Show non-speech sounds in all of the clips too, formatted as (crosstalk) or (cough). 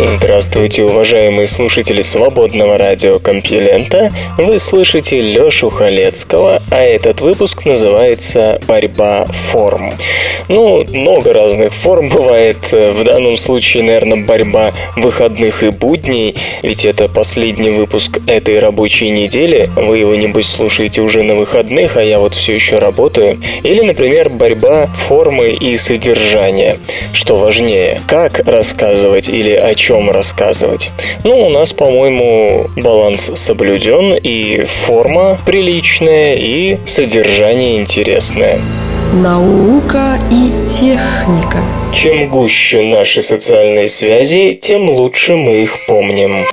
Здравствуйте, уважаемые слушатели свободного радиокомпьюлента. Вы слышите Лёшу Халецкого, а этот выпуск называется «Борьба форм». Ну, много разных форм (laughs) бывает. В данном случае, наверное, борьба выходных и будней, ведь это последний выпуск этой рабочей недели. Вы его, небось, слушаете уже на выходных, а я вот все еще работаю. Или, например, борьба формы и содержания. Что важнее, как рассказывать или о чем чем рассказывать. Ну, у нас, по-моему, баланс соблюден, и форма приличная, и содержание интересное. Наука и техника. Чем гуще наши социальные связи, тем лучше мы их помним.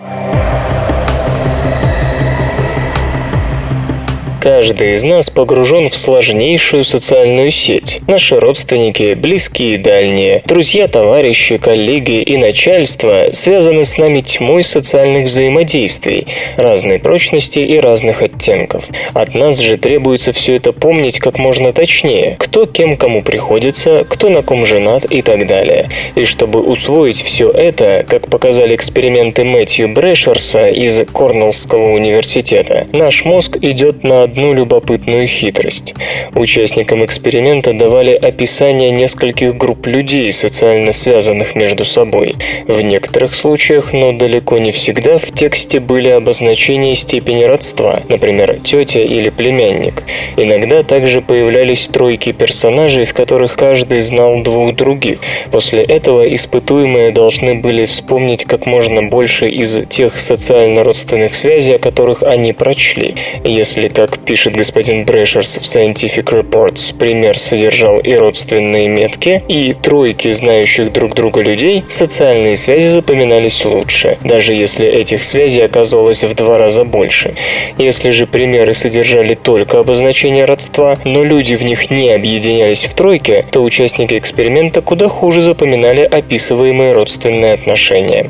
Каждый из нас погружен в сложнейшую социальную сеть. Наши родственники, близкие и дальние, друзья, товарищи, коллеги и начальство связаны с нами тьмой социальных взаимодействий, разной прочности и разных оттенков. От нас же требуется все это помнить как можно точнее, кто кем кому приходится, кто на ком женат и так далее. И чтобы усвоить все это, как показали эксперименты Мэтью Брэшерса из Корнеллского университета, наш мозг идет на одну любопытную хитрость. Участникам эксперимента давали описание нескольких групп людей, социально связанных между собой. В некоторых случаях, но далеко не всегда, в тексте были обозначения степени родства, например, тетя или племянник. Иногда также появлялись тройки персонажей, в которых каждый знал двух других. После этого испытуемые должны были вспомнить как можно больше из тех социально-родственных связей, о которых они прочли. Если, как пишет господин Брэшерс в Scientific Reports, пример содержал и родственные метки, и тройки знающих друг друга людей, социальные связи запоминались лучше, даже если этих связей оказывалось в два раза больше. Если же примеры содержали только обозначение родства, но люди в них не объединялись в тройке, то участники эксперимента куда хуже запоминали описываемые родственные отношения.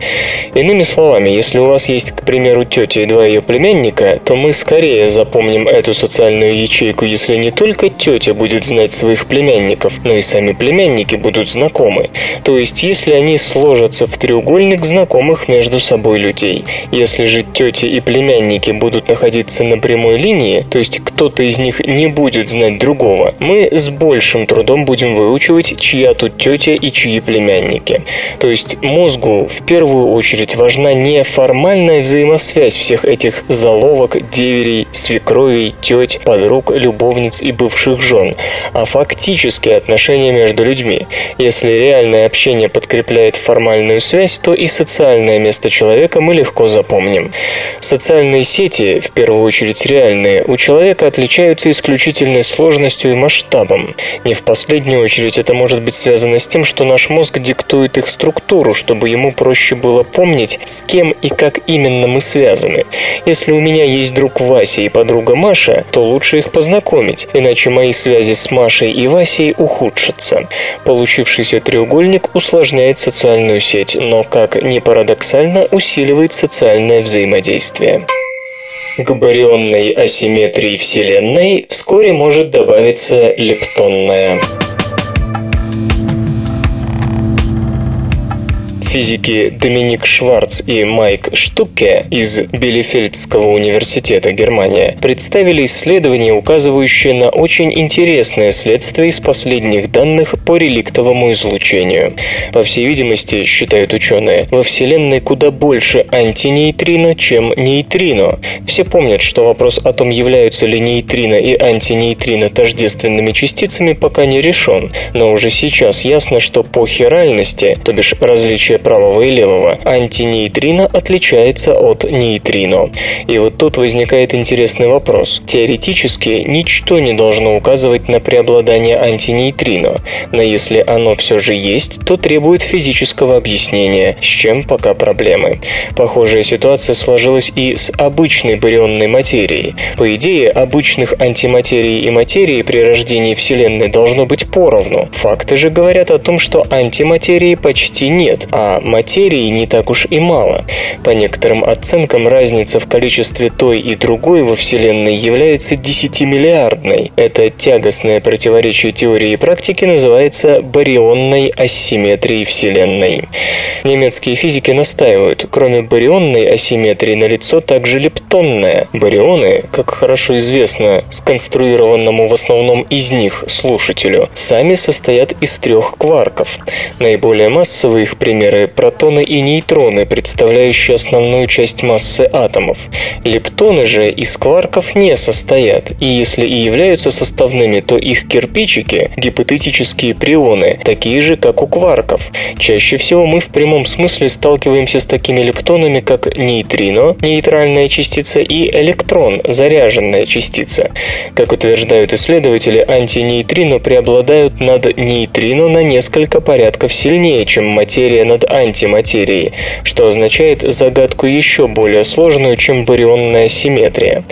Иными словами, если у вас есть, к примеру, тетя и два ее племянника, то мы скорее запомним эту социальную ячейку, если не только тетя будет знать своих племянников, но и сами племянники будут знакомы. То есть, если они сложатся в треугольник знакомых между собой людей. Если же тети и племянники будут находиться на прямой линии, то есть кто-то из них не будет знать другого, мы с большим трудом будем выучивать, чья тут тетя и чьи племянники. То есть мозгу в первую очередь важна не формальная взаимосвязь всех этих заловок, деверей, свекровей, теть, подруг, любовниц и бывших жен, а фактические отношения между людьми. Если реальное общение подкрепляет формальную связь, то и социальное место человека мы легко запомним. Социальные сети, в первую очередь реальные, у человека отличаются исключительной сложностью и масштабом. Не в последнюю очередь это может быть связано с тем, что наш мозг диктует их структуру, чтобы ему проще было помнить, с кем и как именно мы связаны. Если у меня есть друг Вася и подруга Маша, Маша, то лучше их познакомить, иначе мои связи с Машей и Васей ухудшатся. Получившийся треугольник усложняет социальную сеть, но, как ни парадоксально, усиливает социальное взаимодействие. К барионной асимметрии Вселенной вскоре может добавиться лептонная. Физики Доминик Шварц и Майк Штуке из Билефельдского университета Германия представили исследование, указывающее на очень интересное следствие из последних данных по реликтовому излучению. По всей видимости, считают ученые, во Вселенной куда больше антинейтрино, чем нейтрино. Все помнят, что вопрос о том, являются ли нейтрино и антинейтрино тождественными частицами, пока не решен, но уже сейчас ясно, что по хиральности, то бишь различие правого и левого, антинейтрино отличается от нейтрино. И вот тут возникает интересный вопрос. Теоретически ничто не должно указывать на преобладание антинейтрино, но если оно все же есть, то требует физического объяснения, с чем пока проблемы. Похожая ситуация сложилась и с обычной барионной материей. По идее, обычных антиматерий и материи при рождении Вселенной должно быть поровну. Факты же говорят о том, что антиматерии почти нет, а материи не так уж и мало. По некоторым оценкам, разница в количестве той и другой во Вселенной является 10-миллиардной. Это тягостное противоречие теории и практики называется барионной асимметрией Вселенной. Немецкие физики настаивают, кроме барионной асимметрии налицо также лептонная. Барионы, как хорошо известно, сконструированному в основном из них слушателю, сами состоят из трех кварков. Наиболее массовые их примеры – протоны и нейтроны, представляющие основную часть массы атомов. Лептоны же из кварков не состоят, и если и являются составными, то их кирпичики – гипотетические прионы, такие же, как у кварков. Чаще всего мы в прямом смысле сталкиваемся с такими лептонами, как нейтрино, нейтральная частица, и электрон, заряженная частица. Как утверждают исследователи, антинейтрино преобладают над нейтрино на несколько порядков сильнее, чем материя над антиматерией, что означает загадку еще более сложную, чем барионная симметрия.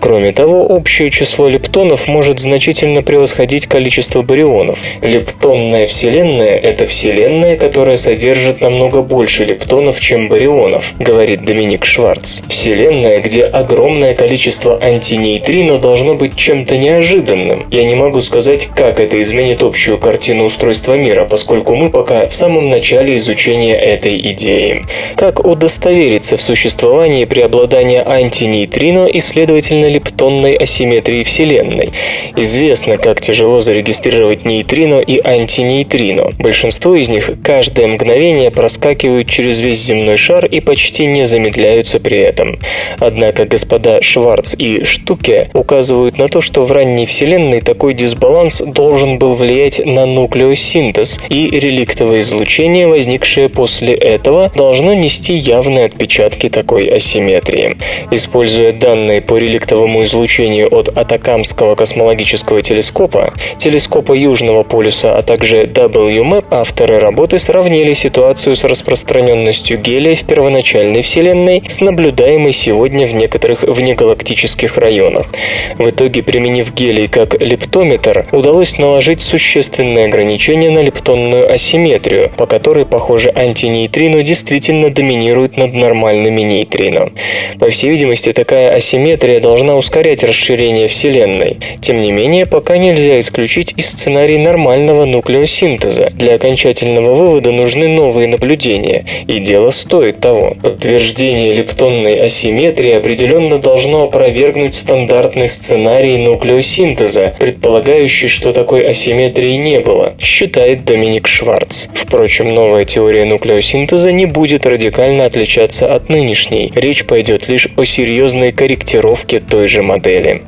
Кроме того, общее число лептонов может значительно превосходить количество барионов. Лептонная Вселенная – это Вселенная, которая содержит намного больше лептонов, чем барионов, говорит Доминик Шварц. Вселенная, где огромное количество антинейтрино должно быть чем-то неожиданным. Я не могу сказать, как это изменит общую картину устройства мира, поскольку мы пока в самом начале изучения этой идеи. Как удостовериться в существовании преобладания антинейтрино и, следовательно, лептонной асимметрии Вселенной? Известно, как тяжело зарегистрировать нейтрино и антинейтрино. Большинство из них каждое мгновение проскакивают через весь земной шар и почти не замедляются при этом. Однако господа Шварц и Штуке указывают на то, что в ранней Вселенной такой дисбаланс должен был влиять на нуклеосинтез, и реликтовое излучение, возникшее после этого, должно нести явные отпечатки такой асимметрии. Используя данные по реликтовому излучению от Атакамского космологического телескопа, телескопа Южного полюса, а также WMAP, авторы работы сравнили ситуацию с распространенностью гелия в первоначальной Вселенной с наблюдаемой сегодня в некоторых внегалактических районах. В итоге, применив гелий как лептометр, удалось наложить существенные ограничения на лептонную асимметрию, по которой, похоже, антинейтрино действительно доминирует над нормальными нейтрино. По всей видимости, такая асимметрия должна ускорять расширение Вселенной. Тем не менее, пока нельзя исключить и сценарий нормального нуклеосинтеза. Для окончательного вывода нужны новые наблюдения, и дело стоит того. Подтверждение лептонной асимметрии определенно должно опровергнуть стандартный сценарий нуклеосинтеза, предполагающий, что такой асимметрии не было, считает Доминик Шварц. Впрочем, новая теория нуклеосинтеза не будет радикально отличаться от нынешней. Речь пойдет лишь о серьезной корректировке той же модели.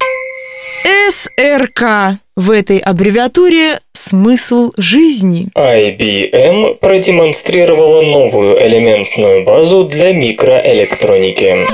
СРК. В этой аббревиатуре смысл жизни. IBM продемонстрировала новую элементную базу для микроэлектроники.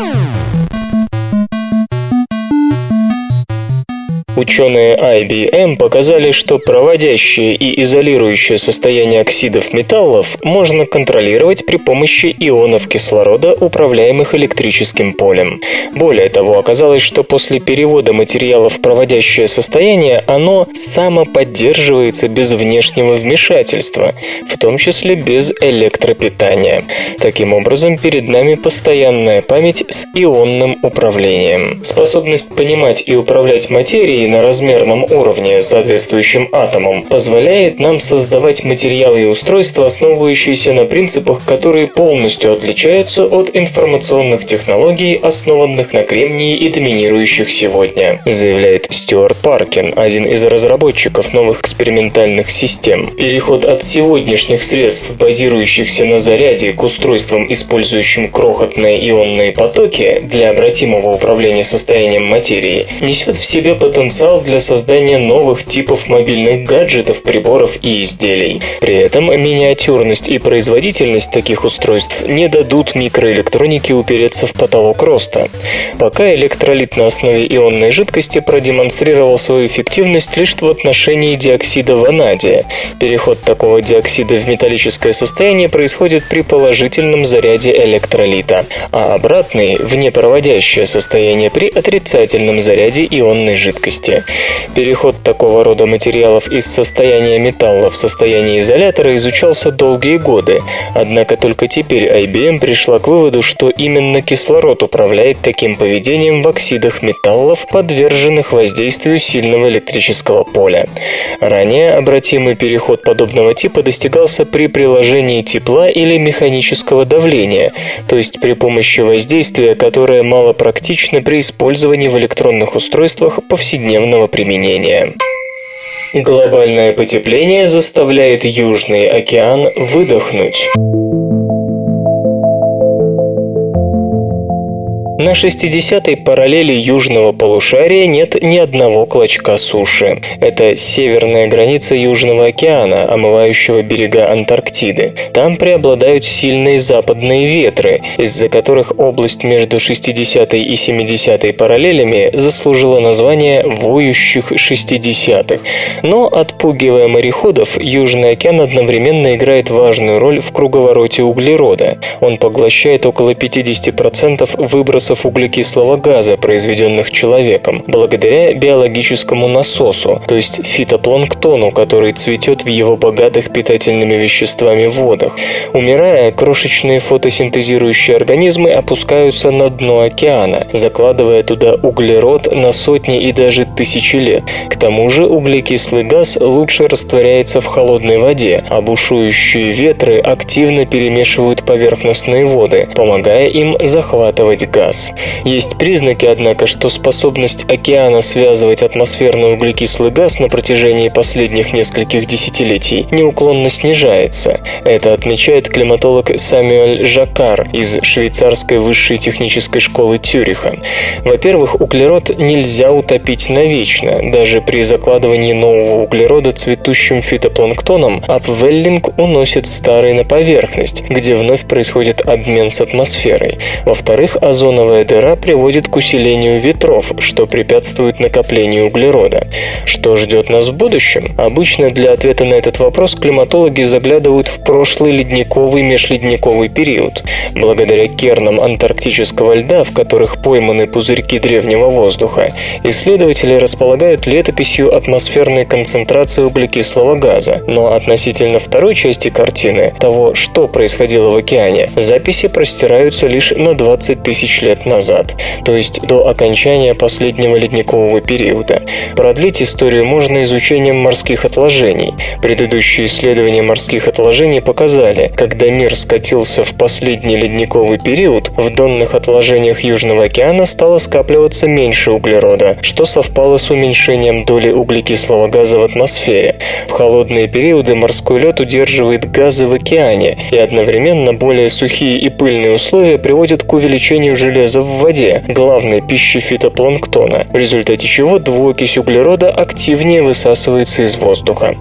Ученые IBM показали, что проводящее и изолирующее состояние оксидов металлов можно контролировать при помощи ионов кислорода, управляемых электрическим полем. Более того, оказалось, что после перевода материала в проводящее состояние оно самоподдерживается без внешнего вмешательства, в том числе без электропитания. Таким образом, перед нами постоянная память с ионным управлением. Способность понимать и управлять материей на размерном уровне, соответствующим атомам, позволяет нам создавать материалы и устройства, основывающиеся на принципах, которые полностью отличаются от информационных технологий, основанных на кремнии и доминирующих сегодня, заявляет Стюарт Паркин, один из разработчиков новых экспериментальных систем. Переход от сегодняшних средств, базирующихся на заряде, к устройствам, использующим крохотные ионные потоки для обратимого управления состоянием материи, несет в себе потенциал потенциал для создания новых типов мобильных гаджетов, приборов и изделий. При этом миниатюрность и производительность таких устройств не дадут микроэлектронике упереться в потолок роста. Пока электролит на основе ионной жидкости продемонстрировал свою эффективность лишь в отношении диоксида ванадия. Переход такого диоксида в металлическое состояние происходит при положительном заряде электролита, а обратный – в непроводящее состояние при отрицательном заряде ионной жидкости. Переход такого рода материалов из состояния металла в состояние изолятора изучался долгие годы, однако только теперь IBM пришла к выводу, что именно кислород управляет таким поведением в оксидах металлов, подверженных воздействию сильного электрического поля. Ранее обратимый переход подобного типа достигался при приложении тепла или механического давления, то есть при помощи воздействия, которое мало практично при использовании в электронных устройствах повседневного применения. Глобальное потепление заставляет Южный океан выдохнуть. На 60-й параллели южного полушария нет ни одного клочка суши. Это северная граница Южного океана, омывающего берега Антарктиды. Там преобладают сильные западные ветры, из-за которых область между 60-й и 70-й параллелями заслужила название «воющих 60-х». Но, отпугивая мореходов, Южный океан одновременно играет важную роль в круговороте углерода. Он поглощает около 50% выбросов выбросов углекислого газа, произведенных человеком, благодаря биологическому насосу, то есть фитопланктону, который цветет в его богатых питательными веществами водах. Умирая, крошечные фотосинтезирующие организмы опускаются на дно океана, закладывая туда углерод на сотни и даже тысячи лет. К тому же углекислый газ лучше растворяется в холодной воде, а бушующие ветры активно перемешивают поверхностные воды, помогая им захватывать газ газ. Есть признаки, однако, что способность океана связывать атмосферный углекислый газ на протяжении последних нескольких десятилетий неуклонно снижается. Это отмечает климатолог Самюэль Жакар из швейцарской высшей технической школы Тюриха. Во-первых, углерод нельзя утопить навечно. Даже при закладывании нового углерода цветущим фитопланктоном апвеллинг уносит старый на поверхность, где вновь происходит обмен с атмосферой. Во-вторых, озоновый озоновая дыра приводит к усилению ветров, что препятствует накоплению углерода. Что ждет нас в будущем? Обычно для ответа на этот вопрос климатологи заглядывают в прошлый ледниковый межледниковый период. Благодаря кернам антарктического льда, в которых пойманы пузырьки древнего воздуха, исследователи располагают летописью атмосферной концентрации углекислого газа. Но относительно второй части картины, того, что происходило в океане, записи простираются лишь на 20 тысяч лет лет назад, то есть до окончания последнего ледникового периода. Продлить историю можно изучением морских отложений. Предыдущие исследования морских отложений показали, когда мир скатился в последний ледниковый период, в донных отложениях Южного океана стало скапливаться меньше углерода, что совпало с уменьшением доли углекислого газа в атмосфере. В холодные периоды морской лед удерживает газы в океане, и одновременно более сухие и пыльные условия приводят к увеличению железа железа в воде, главной пищи фитопланктона, в результате чего двуокись углерода активнее высасывается из воздуха.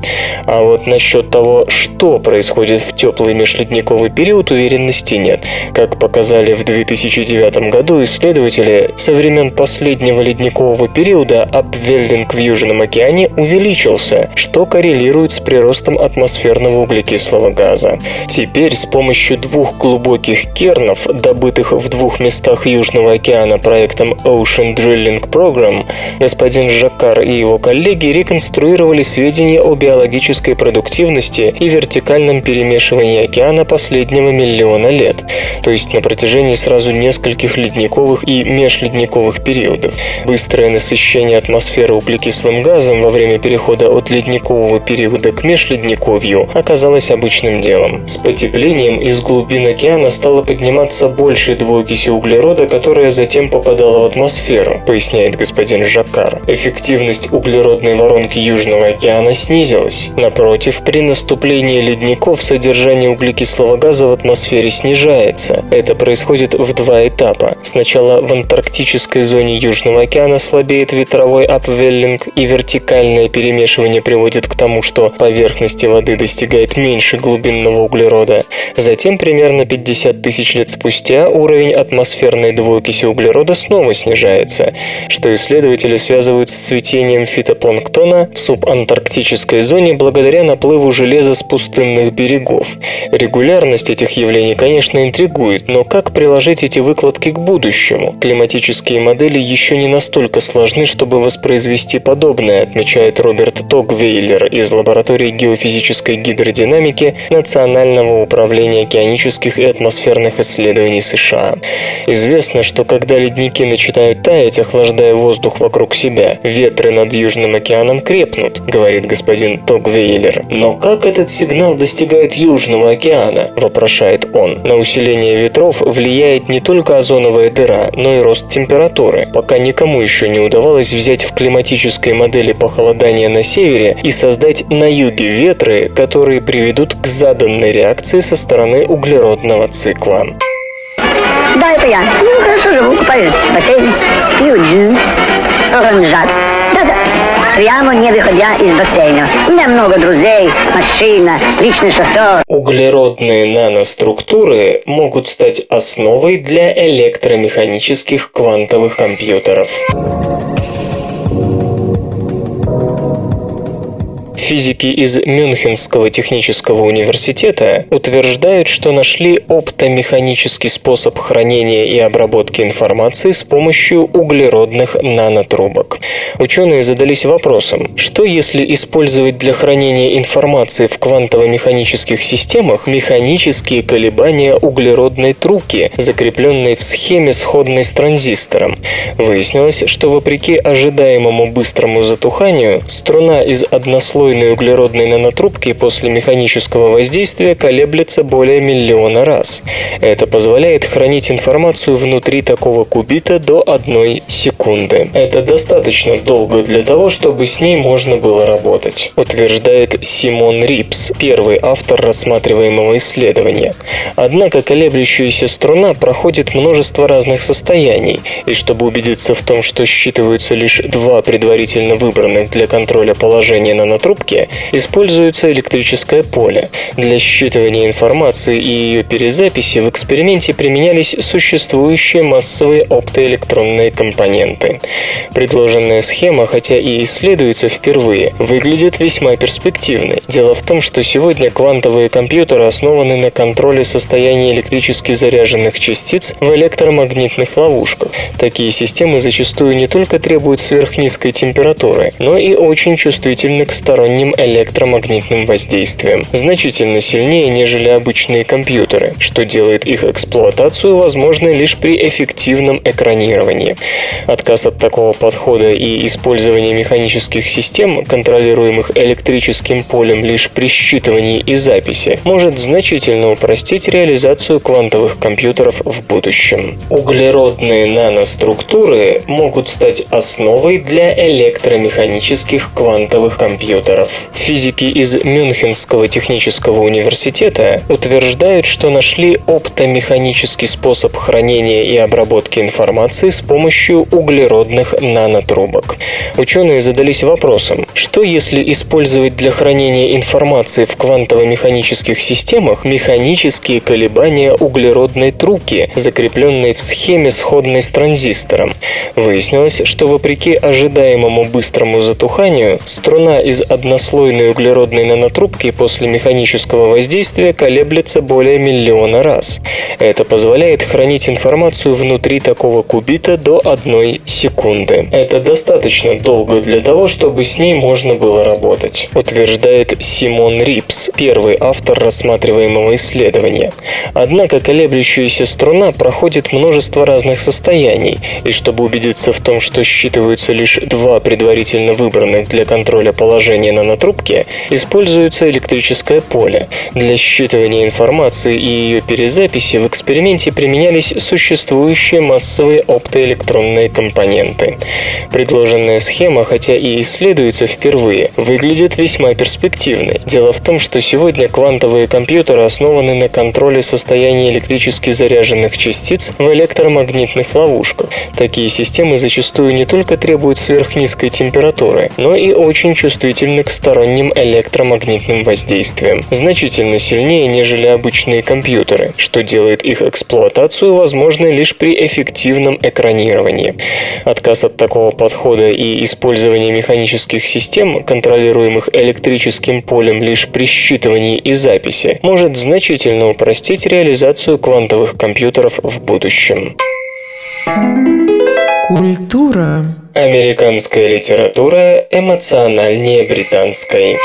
А вот насчет того, что происходит в теплый межледниковый период, уверенности нет. Как показали в 2009 году исследователи, со времен последнего ледникового периода апвеллинг в Южном океане увеличился, что коррелирует с приростом атмосферного углекислого газа. Теперь с помощью двух глубоких кернов, добытых в двух местах Южного океана проектом Ocean Drilling Program, господин Жаккар и его коллеги реконструировали сведения о биологической продуктивности и вертикальном перемешивании океана последнего миллиона лет, то есть на протяжении сразу нескольких ледниковых и межледниковых периодов. Быстрое насыщение атмосферы углекислым газом во время перехода от ледникового периода к межледниковью оказалось обычным делом. С потеплением из глубин океана стало подниматься больше двуокиси углерода, углерода, которая затем попадала в атмосферу, поясняет господин Жаккар. Эффективность углеродной воронки Южного океана снизилась. Напротив, при наступлении ледников содержание углекислого газа в атмосфере снижается. Это происходит в два этапа. Сначала в антарктической зоне Южного океана слабеет ветровой апвеллинг, и вертикальное перемешивание приводит к тому, что поверхности воды достигает меньше глубинного углерода. Затем, примерно 50 тысяч лет спустя, уровень атмосферной двуокиси углерода снова снижается, что исследователи связывают с цветением фитопланктона в субантарктической зоне благодаря наплыву железа с пустынных берегов. Регулярность этих явлений, конечно, интригует, но как приложить эти выкладки к будущему? Климатические модели еще не настолько сложны, чтобы воспроизвести подобное, отмечает Роберт Тогвейлер из лаборатории геофизической гидродинамики Национального управления океанических и атмосферных исследований США. Известно, что когда ледники начинают таять, охлаждая воздух вокруг себя, ветры над Южным океаном крепнут, говорит господин Тогвейлер. Но как этот сигнал достигает Южного океана? вопрошает он. На усиление ветров влияет не только озоновая дыра, но и рост температуры. Пока никому еще не удавалось взять в климатической модели похолодания на севере и создать на юге ветры, которые приведут к заданной реакции со стороны углеродного цикла. Да, это я. Ну, хорошо живу, купаюсь в бассейне, пью джус, оранжат. Да-да, прямо не выходя из бассейна. У меня много друзей, машина, личный шофер. Углеродные наноструктуры могут стать основой для электромеханических квантовых компьютеров. Физики из Мюнхенского технического университета утверждают, что нашли оптомеханический способ хранения и обработки информации с помощью углеродных нанотрубок. Ученые задались вопросом, что если использовать для хранения информации в квантово-механических системах механические колебания углеродной трубки, закрепленной в схеме, сходной с транзистором. Выяснилось, что вопреки ожидаемому быстрому затуханию, струна из однослойной Длинные углеродные нанотрубки после механического воздействия колеблется более миллиона раз. Это позволяет хранить информацию внутри такого кубита до одной секунды. Это достаточно долго для того, чтобы с ней можно было работать, утверждает Симон Рипс, первый автор рассматриваемого исследования. Однако колеблющаяся струна проходит множество разных состояний, и чтобы убедиться в том, что считываются лишь два предварительно выбранных для контроля положения нанотрубки, трубке используется электрическое поле. Для считывания информации и ее перезаписи в эксперименте применялись существующие массовые оптоэлектронные компоненты. Предложенная схема, хотя и исследуется впервые, выглядит весьма перспективной. Дело в том, что сегодня квантовые компьютеры основаны на контроле состояния электрически заряженных частиц в электромагнитных ловушках. Такие системы зачастую не только требуют сверхнизкой температуры, но и очень чувствительны к сторонним сторонним электромагнитным воздействием, значительно сильнее, нежели обычные компьютеры, что делает их эксплуатацию возможной лишь при эффективном экранировании. Отказ от такого подхода и использование механических систем, контролируемых электрическим полем лишь при считывании и записи, может значительно упростить реализацию квантовых компьютеров в будущем. Углеродные наноструктуры могут стать основой для электромеханических квантовых компьютеров. Физики из Мюнхенского технического университета утверждают, что нашли оптомеханический способ хранения и обработки информации с помощью углеродных нанотрубок. Ученые задались вопросом, что если использовать для хранения информации в квантово-механических системах механические колебания углеродной трубки, закрепленной в схеме, сходной с транзистором. Выяснилось, что вопреки ожидаемому быстрому затуханию, струна из одного однослойной углеродной нанотрубки после механического воздействия колеблется более миллиона раз. Это позволяет хранить информацию внутри такого кубита до одной секунды. Это достаточно долго для того, чтобы с ней можно было работать, утверждает Симон Рипс, первый автор рассматриваемого исследования. Однако колеблющаяся струна проходит множество разных состояний, и чтобы убедиться в том, что считываются лишь два предварительно выбранных для контроля положения на на трубке, используется электрическое поле. Для считывания информации и ее перезаписи в эксперименте применялись существующие массовые оптоэлектронные компоненты. Предложенная схема, хотя и исследуется впервые, выглядит весьма перспективной. Дело в том, что сегодня квантовые компьютеры основаны на контроле состояния электрически заряженных частиц в электромагнитных ловушках. Такие системы зачастую не только требуют сверхнизкой температуры, но и очень чувствительны к сторонним электромагнитным воздействиям, значительно сильнее, нежели обычные компьютеры, что делает их эксплуатацию возможной лишь при эффективном экранировании. Отказ от такого подхода и использование механических систем, контролируемых электрическим полем лишь при считывании и записи, может значительно упростить реализацию квантовых компьютеров в будущем. Культура. Американская литература эмоциональнее британской.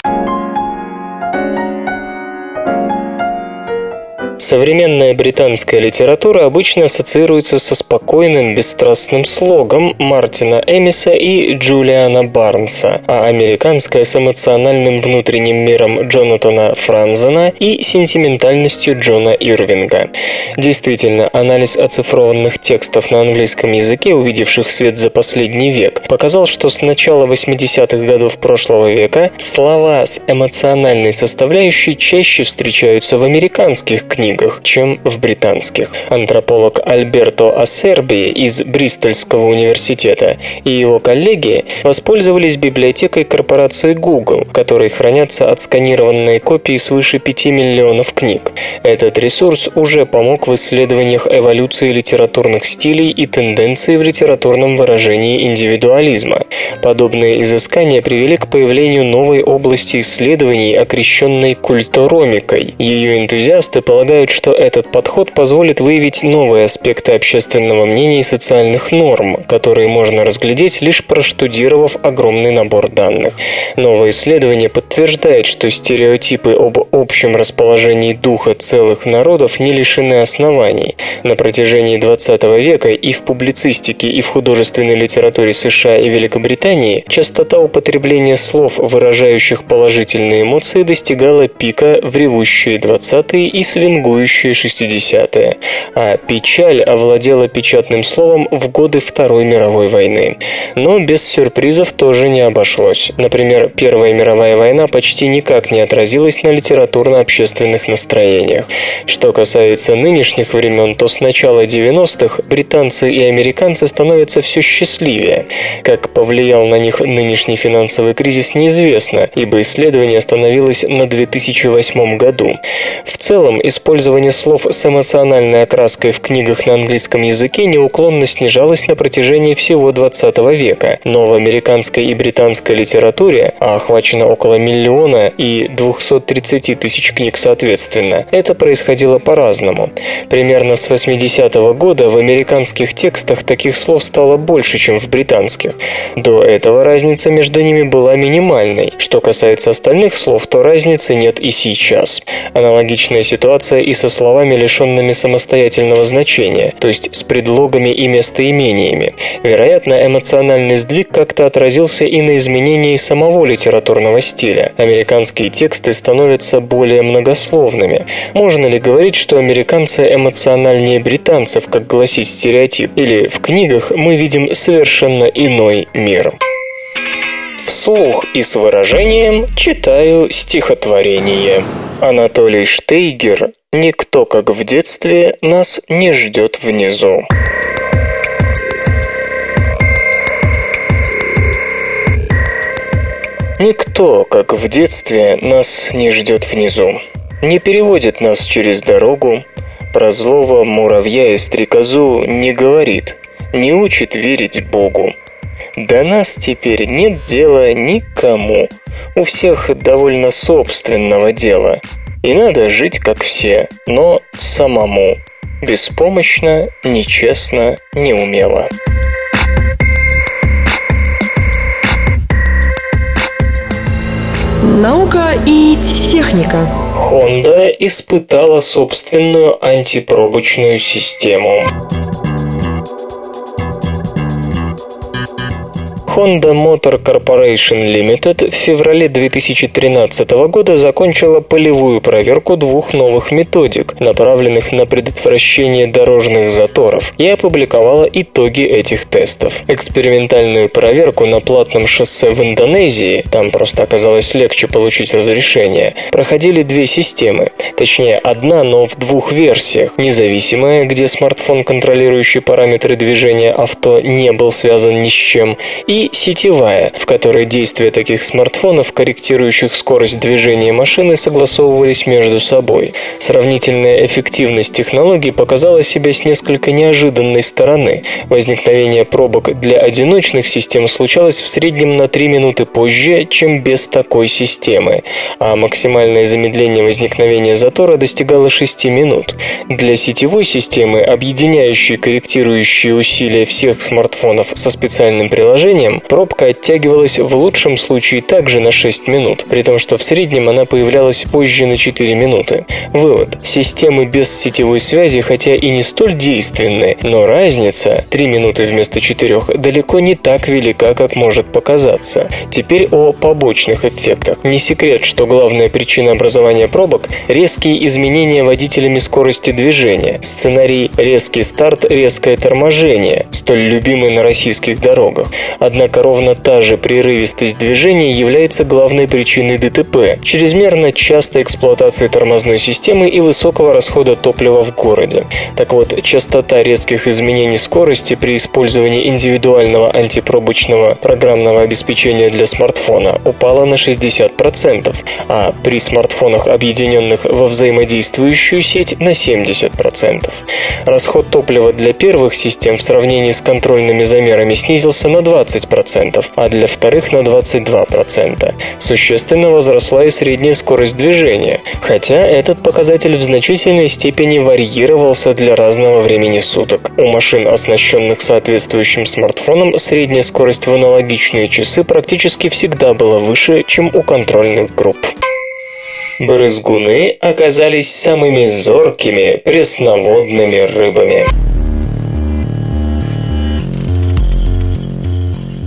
Современная британская литература обычно ассоциируется со спокойным, бесстрастным слогом Мартина Эмиса и Джулиана Барнса, а американская с эмоциональным внутренним миром Джонатана Франзена и сентиментальностью Джона Ирвинга. Действительно, анализ оцифрованных текстов на английском языке, увидевших свет за последний век, показал, что с начала 80-х годов прошлого века слова с эмоциональной составляющей чаще встречаются в американских книгах, книгах, чем в британских. Антрополог Альберто Ассерби из Бристольского университета и его коллеги воспользовались библиотекой корпорации Google, в которой хранятся отсканированные копии свыше 5 миллионов книг. Этот ресурс уже помог в исследованиях эволюции литературных стилей и тенденций в литературном выражении индивидуализма. Подобные изыскания привели к появлению новой области исследований, окрещенной культуромикой. Ее энтузиасты полагают, считают, что этот подход позволит выявить новые аспекты общественного мнения и социальных норм, которые можно разглядеть, лишь проштудировав огромный набор данных. Новое исследование подтверждает, что стереотипы об общем расположении духа целых народов не лишены оснований. На протяжении XX века и в публицистике, и в художественной литературе США и Великобритании частота употребления слов, выражающих положительные эмоции, достигала пика в ревущие 20-е и свингующие ликующие 60-е, а печаль овладела печатным словом в годы Второй мировой войны. Но без сюрпризов тоже не обошлось. Например, Первая мировая война почти никак не отразилась на литературно-общественных настроениях. Что касается нынешних времен, то с начала 90-х британцы и американцы становятся все счастливее. Как повлиял на них нынешний финансовый кризис, неизвестно, ибо исследование остановилось на 2008 году. В целом, использование Использование слов с эмоциональной окраской в книгах на английском языке неуклонно снижалось на протяжении всего XX века, но в американской и британской литературе, а охвачено около миллиона и 230 тысяч книг соответственно, это происходило по-разному. Примерно с 80-го года в американских текстах таких слов стало больше, чем в британских. До этого разница между ними была минимальной. Что касается остальных слов, то разницы нет и сейчас. Аналогичная ситуация и со словами, лишенными самостоятельного значения, то есть с предлогами и местоимениями. Вероятно, эмоциональный сдвиг как-то отразился и на изменении самого литературного стиля. Американские тексты становятся более многословными. Можно ли говорить, что американцы эмоциональнее британцев, как гласит стереотип? Или в книгах мы видим совершенно иной мир? Вслух и с выражением читаю стихотворение. Анатолий Штейгер Никто, как в детстве, нас не ждет внизу. Никто, как в детстве, нас не ждет внизу. Не переводит нас через дорогу, про злого муравья и стрекозу не говорит, не учит верить Богу. До нас теперь нет дела никому. У всех довольно собственного дела – и надо жить как все, но самому. Беспомощно, нечестно, неумело. Наука и техника. Honda испытала собственную антипробочную систему. Honda Motor Corporation Limited в феврале 2013 года закончила полевую проверку двух новых методик, направленных на предотвращение дорожных заторов, и опубликовала итоги этих тестов. Экспериментальную проверку на платном шоссе в Индонезии, там просто оказалось легче получить разрешение, проходили две системы. Точнее, одна, но в двух версиях. Независимая, где смартфон, контролирующий параметры движения авто, не был связан ни с чем, и сетевая, в которой действия таких смартфонов, корректирующих скорость движения машины, согласовывались между собой. Сравнительная эффективность технологий показала себя с несколько неожиданной стороны. Возникновение пробок для одиночных систем случалось в среднем на 3 минуты позже, чем без такой системы, а максимальное замедление возникновения затора достигало 6 минут. Для сетевой системы, объединяющей корректирующие усилия всех смартфонов со специальным приложением, пробка оттягивалась в лучшем случае также на 6 минут, при том, что в среднем она появлялась позже на 4 минуты. Вывод. Системы без сетевой связи, хотя и не столь действенны, но разница 3 минуты вместо 4 далеко не так велика, как может показаться. Теперь о побочных эффектах. Не секрет, что главная причина образования пробок – резкие изменения водителями скорости движения. Сценарий «резкий старт, резкое торможение», столь любимый на российских дорогах. Однако ровно та же прерывистость движения является главной причиной ДТП, чрезмерно частой эксплуатации тормозной системы и высокого расхода топлива в городе. Так вот, частота резких изменений скорости при использовании индивидуального антипробочного программного обеспечения для смартфона упала на 60%, а при смартфонах, объединенных во взаимодействующую сеть, на 70%. Расход топлива для первых систем в сравнении с контрольными замерами снизился на 20%, а для вторых на 22%. Существенно возросла и средняя скорость движения, хотя этот показатель в значительной степени варьировался для разного времени суток. У машин, оснащенных соответствующим смартфоном, средняя скорость в аналогичные часы практически всегда была выше, чем у контрольных групп. Брызгуны оказались самыми зоркими пресноводными рыбами.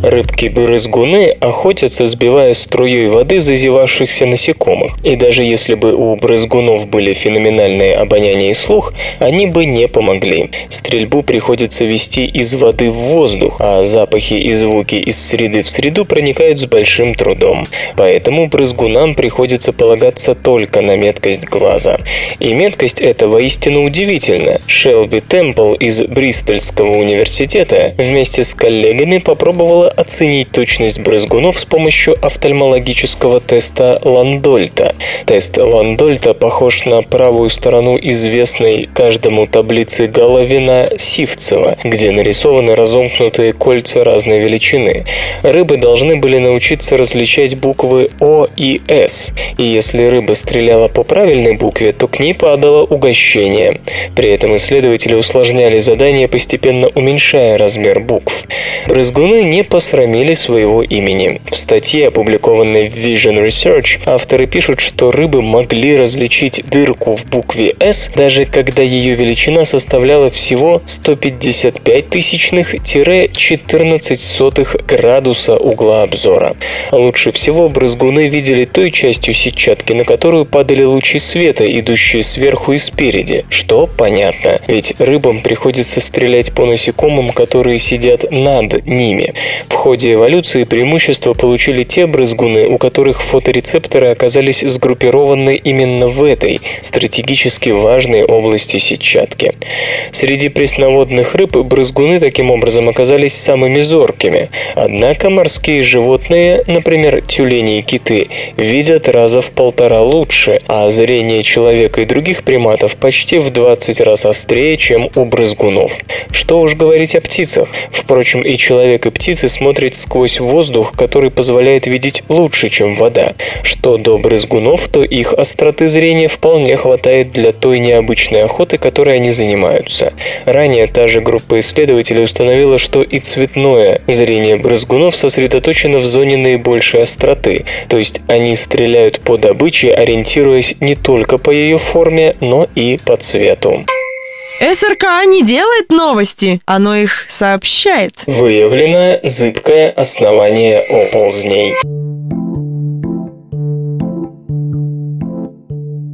Рыбки-брызгуны охотятся, сбивая струей воды зазевавшихся насекомых. И даже если бы у брызгунов были феноменальные обоняние и слух, они бы не помогли. Стрельбу приходится вести из воды в воздух, а запахи и звуки из среды в среду проникают с большим трудом. Поэтому брызгунам приходится полагаться только на меткость глаза. И меткость эта воистину удивительна. Шелби Темпл из Бристольского университета вместе с коллегами попробовала оценить точность брызгунов с помощью офтальмологического теста Ландольта. Тест Ландольта похож на правую сторону известной каждому таблицы Головина Сивцева, где нарисованы разомкнутые кольца разной величины. Рыбы должны были научиться различать буквы О и С, и если рыба стреляла по правильной букве, то к ней падало угощение. При этом исследователи усложняли задание, постепенно уменьшая размер букв. Брызгуны не по посрамили своего имени. В статье, опубликованной в Vision Research, авторы пишут, что рыбы могли различить дырку в букве S, даже когда ее величина составляла всего 155 тысячных-14 сотых градуса угла обзора. Лучше всего брызгуны видели той частью сетчатки, на которую падали лучи света, идущие сверху и спереди, что понятно, ведь рыбам приходится стрелять по насекомым, которые сидят над ними. В ходе эволюции преимущество получили те брызгуны, у которых фоторецепторы оказались сгруппированы именно в этой стратегически важной области сетчатки. Среди пресноводных рыб брызгуны таким образом оказались самыми зоркими. Однако морские животные, например, тюлени и киты, видят раза в полтора лучше, а зрение человека и других приматов почти в 20 раз острее, чем у брызгунов. Что уж говорить о птицах. Впрочем, и человек, и птицы смотрит сквозь воздух, который позволяет видеть лучше, чем вода. Что до брызгунов, то их остроты зрения вполне хватает для той необычной охоты, которой они занимаются. Ранее та же группа исследователей установила, что и цветное зрение брызгунов сосредоточено в зоне наибольшей остроты, то есть они стреляют по добыче, ориентируясь не только по ее форме, но и по цвету. СРК не делает новости, оно их сообщает. Выявлено зыбкое основание оползней.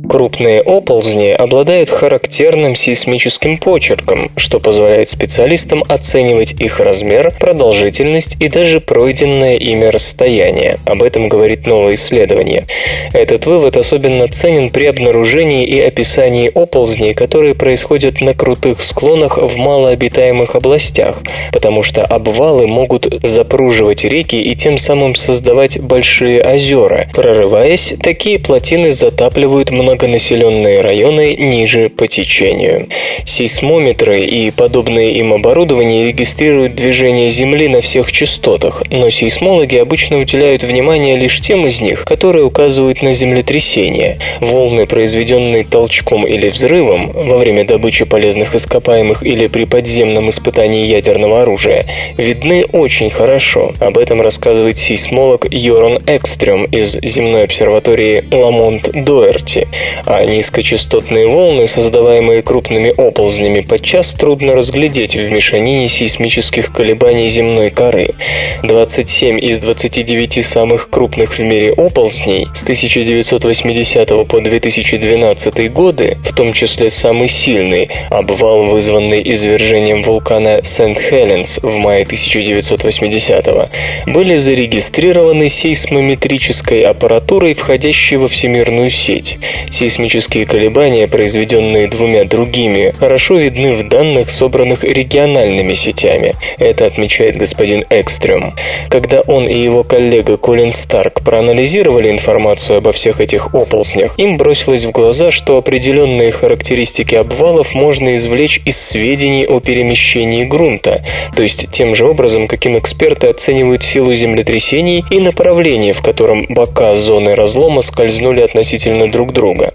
Крупные оползни обладают характерным сейсмическим почерком, что позволяет специалистам оценивать их размер, продолжительность и даже пройденное ими расстояние. Об этом говорит новое исследование. Этот вывод особенно ценен при обнаружении и описании оползней, которые происходят на крутых склонах в малообитаемых областях, потому что обвалы могут запруживать реки и тем самым создавать большие озера. Прорываясь, такие плотины затапливают много многонаселенные районы ниже по течению. Сейсмометры и подобные им оборудование регистрируют движение Земли на всех частотах, но сейсмологи обычно уделяют внимание лишь тем из них, которые указывают на землетрясения. Волны, произведенные толчком или взрывом во время добычи полезных ископаемых или при подземном испытании ядерного оружия, видны очень хорошо. Об этом рассказывает сейсмолог Йоран Экстрем из земной обсерватории Ламонт Дуэрти а низкочастотные волны, создаваемые крупными оползнями, подчас трудно разглядеть в мешанине сейсмических колебаний земной коры. 27 из 29 самых крупных в мире оползней с 1980 по 2012 годы, в том числе самый сильный, обвал, вызванный извержением вулкана Сент-Хеленс в мае 1980 были зарегистрированы сейсмометрической аппаратурой, входящей во всемирную сеть. Сейсмические колебания, произведенные двумя другими, хорошо видны в данных, собранных региональными сетями. Это отмечает господин Экстрем. Когда он и его коллега Колин Старк проанализировали информацию обо всех этих оползнях, им бросилось в глаза, что определенные характеристики обвалов можно извлечь из сведений о перемещении грунта, то есть тем же образом, каким эксперты оценивают силу землетрясений и направление, в котором бока зоны разлома скользнули относительно друг друга.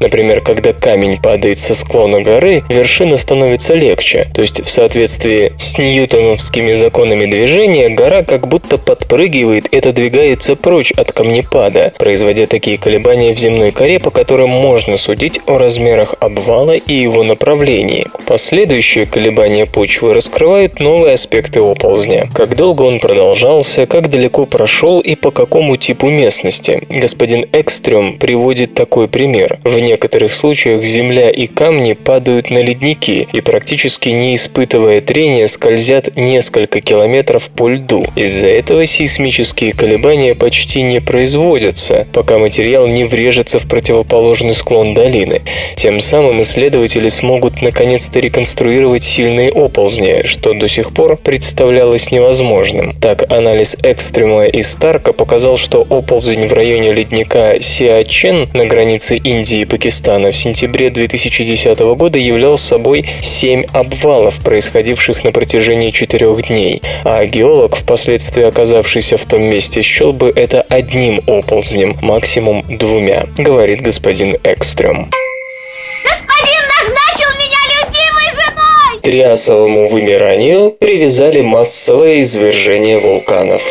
Например, когда камень падает со склона горы, вершина становится легче, то есть в соответствии с ньютоновскими законами движения гора как будто подпрыгивает и отодвигается прочь от камнепада, производя такие колебания в земной коре, по которым можно судить о размерах обвала и его направлении. Последующие колебания почвы раскрывают новые аспекты оползня. Как долго он продолжался, как далеко прошел и по какому типу местности. Господин Экстрем приводит такой пример Например, в некоторых случаях земля и камни падают на ледники и практически не испытывая трения скользят несколько километров по льду. Из-за этого сейсмические колебания почти не производятся, пока материал не врежется в противоположный склон долины. Тем самым исследователи смогут наконец-то реконструировать сильные оползни, что до сих пор представлялось невозможным. Так, анализ Экстрема и Старка показал, что оползень в районе ледника Сиачен на границе Индии и Пакистана в сентябре 2010 года являл собой семь обвалов, происходивших на протяжении четырех дней, а геолог, впоследствии оказавшийся в том месте, счел бы это одним оползнем, максимум двумя, говорит господин Экстрем. Господин назначил меня любимой женой! Триасовому вымиранию привязали массовое извержение вулканов.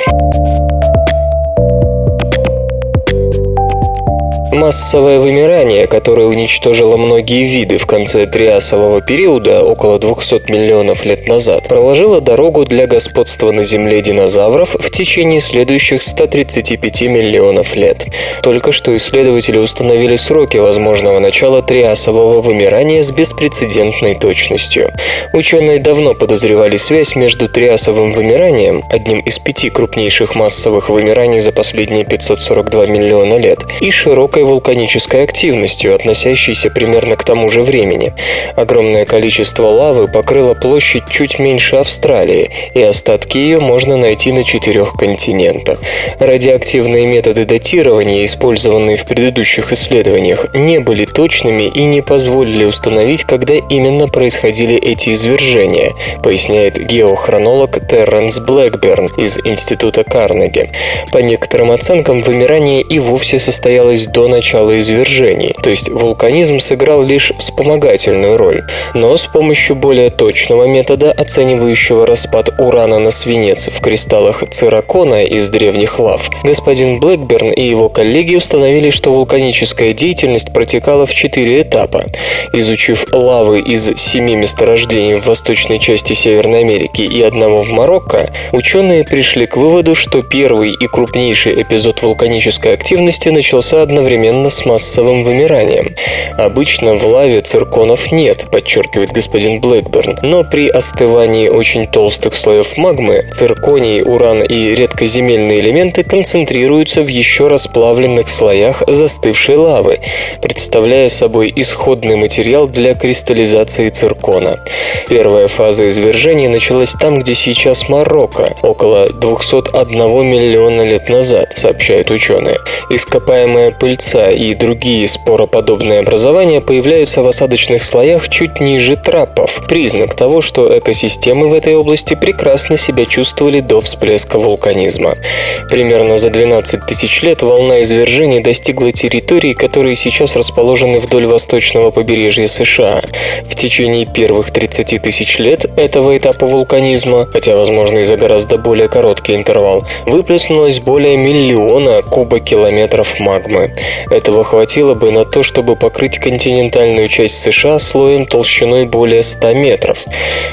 Массовое вымирание, которое уничтожило многие виды в конце триасового периода, около 200 миллионов лет назад, проложило дорогу для господства на Земле динозавров в течение следующих 135 миллионов лет. Только что исследователи установили сроки возможного начала триасового вымирания с беспрецедентной точностью. Ученые давно подозревали связь между триасовым вымиранием, одним из пяти крупнейших массовых вымираний за последние 542 миллиона лет, и широкой вулканической активностью, относящейся примерно к тому же времени. Огромное количество лавы покрыло площадь чуть меньше Австралии, и остатки ее можно найти на четырех континентах. Радиоактивные методы датирования, использованные в предыдущих исследованиях, не были точными и не позволили установить, когда именно происходили эти извержения, поясняет геохронолог Терренс Блэкберн из Института Карнеги. По некоторым оценкам, вымирание и вовсе состоялось до начала извержений, то есть вулканизм сыграл лишь вспомогательную роль. Но с помощью более точного метода, оценивающего распад урана на свинец в кристаллах циракона из древних лав, господин Блэкберн и его коллеги установили, что вулканическая деятельность протекала в четыре этапа. Изучив лавы из семи месторождений в восточной части Северной Америки и одного в Марокко, ученые пришли к выводу, что первый и крупнейший эпизод вулканической активности начался одновременно с массовым вымиранием. Обычно в лаве цирконов нет, подчеркивает господин Блэкберн, но при остывании очень толстых слоев магмы цирконий, уран и редкоземельные элементы концентрируются в еще расплавленных слоях застывшей лавы, представляя собой исходный материал для кристаллизации циркона. Первая фаза извержения началась там, где сейчас Марокко, около 201 миллиона лет назад, сообщают ученые. Ископаемая пыльца и другие спороподобные образования появляются в осадочных слоях чуть ниже трапов, признак того, что экосистемы в этой области прекрасно себя чувствовали до всплеска вулканизма. Примерно за 12 тысяч лет волна извержений достигла территорий, которые сейчас расположены вдоль восточного побережья США. В течение первых 30 тысяч лет этого этапа вулканизма, хотя, возможно, и за гораздо более короткий интервал, выплеснулось более миллиона кубокилометров магмы. Этого хватило бы на то, чтобы покрыть континентальную часть США слоем толщиной более 100 метров.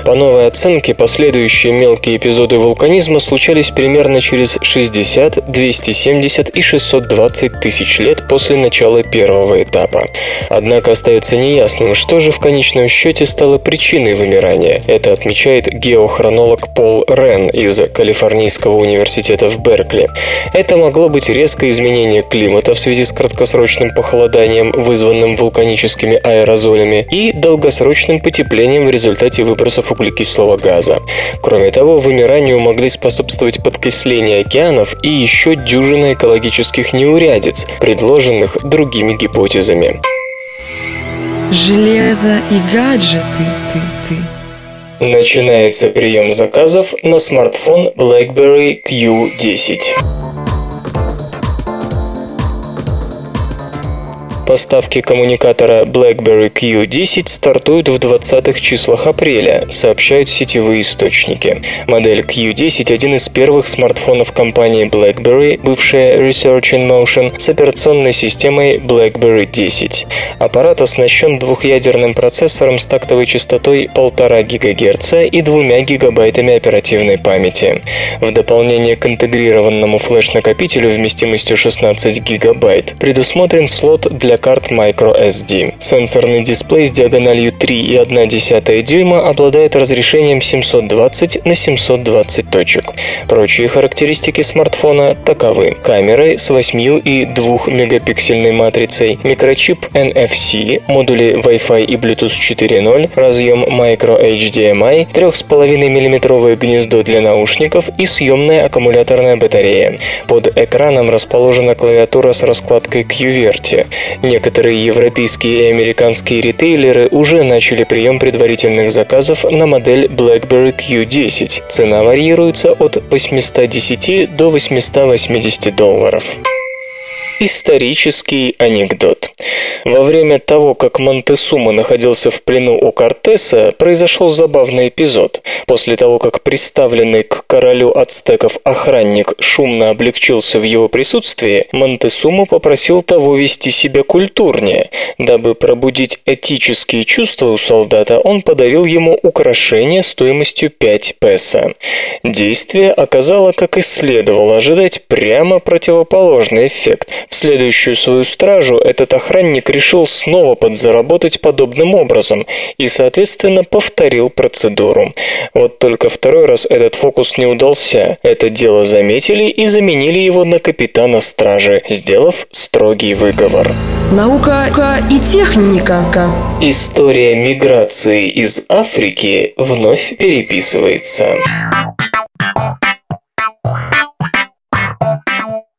По новой оценке, последующие мелкие эпизоды вулканизма случались примерно через 60, 270 и 620 тысяч лет после начала первого этапа. Однако остается неясным, что же в конечном счете стало причиной вымирания. Это отмечает геохронолог Пол Рен из Калифорнийского университета в Беркли. Это могло быть резкое изменение климата в связи с краткосрочным похолоданием, вызванным вулканическими аэрозолями, и долгосрочным потеплением в результате выбросов углекислого газа. Кроме того, вымиранию могли способствовать подкисление океанов и еще дюжина экологических неурядиц, предложенных другими гипотезами. Железо и гаджеты, ты, ты. Начинается прием заказов на смартфон BlackBerry Q10. Поставки коммуникатора BlackBerry Q10 стартуют в 20-х числах апреля, сообщают сетевые источники. Модель Q10 – один из первых смартфонов компании BlackBerry, бывшая Research in Motion, с операционной системой BlackBerry 10. Аппарат оснащен двухъядерным процессором с тактовой частотой 1,5 ГГц и 2 гигабайтами оперативной памяти. В дополнение к интегрированному флеш-накопителю вместимостью 16 гигабайт предусмотрен слот для карт microSD. Сенсорный дисплей с диагональю 3,1 дюйма обладает разрешением 720 на 720 точек. Прочие характеристики смартфона таковы. Камеры с 8 и 2 мегапиксельной матрицей, микрочип NFC, модули Wi-Fi и Bluetooth 4.0, разъем Micro HDMI, 3,5 мм гнездо для наушников и съемная аккумуляторная батарея. Под экраном расположена клавиатура с раскладкой QWERTY. Некоторые европейские и американские ритейлеры уже начали прием предварительных заказов на модель BlackBerry Q10. Цена варьируется от 810 до 880 долларов. Исторический анекдот. Во время того, как Монтесума находился в плену у Кортеса, произошел забавный эпизод. После того, как представленный к королю ацтеков охранник шумно облегчился в его присутствии, Монтесума попросил того вести себя культурнее. Дабы пробудить этические чувства у солдата, он подарил ему украшение стоимостью 5 песо. Действие оказало, как и следовало ожидать, прямо противоположный эффект – в следующую свою стражу этот охранник решил снова подзаработать подобным образом и, соответственно, повторил процедуру. Вот только второй раз этот фокус не удался. Это дело заметили и заменили его на капитана стражи, сделав строгий выговор. Наука и техника. История миграции из Африки вновь переписывается.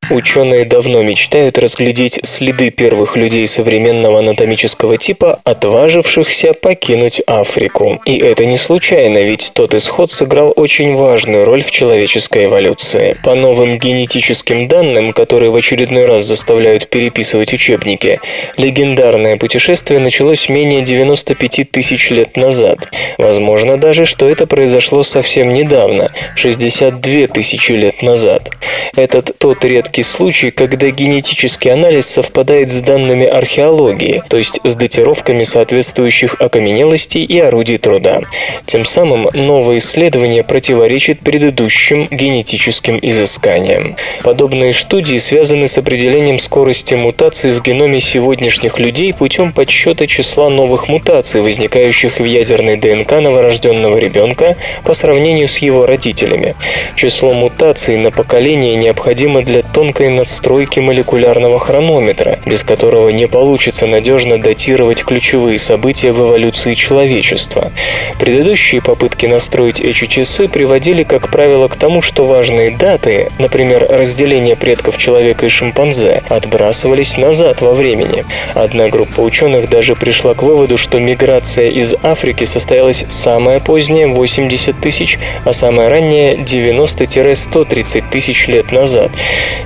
Ученые давно мечтают разглядеть следы первых людей современного анатомического типа, отважившихся покинуть Африку. И это не случайно, ведь тот исход сыграл очень важную роль в человеческой эволюции. По новым генетическим данным, которые в очередной раз заставляют переписывать учебники, легендарное путешествие началось менее 95 тысяч лет назад. Возможно даже, что это произошло совсем недавно, 62 тысячи лет назад. Этот тот редкий случай, когда генетический анализ совпадает с данными археологии, то есть с датировками соответствующих окаменелостей и орудий труда. Тем самым новое исследование противоречит предыдущим генетическим изысканиям. Подобные студии связаны с определением скорости мутаций в геноме сегодняшних людей путем подсчета числа новых мутаций, возникающих в ядерной ДНК новорожденного ребенка по сравнению с его родителями. Число мутаций на поколение необходимо для тонкой надстройки молекулярного хронометра, без которого не получится надежно датировать ключевые события в эволюции человечества. Предыдущие попытки настроить эти часы приводили, как правило, к тому, что важные даты, например, разделение предков человека и шимпанзе, отбрасывались назад во времени. Одна группа ученых даже пришла к выводу, что миграция из Африки состоялась самая поздняя 80 тысяч, а самая ранняя 90-130 тысяч лет назад.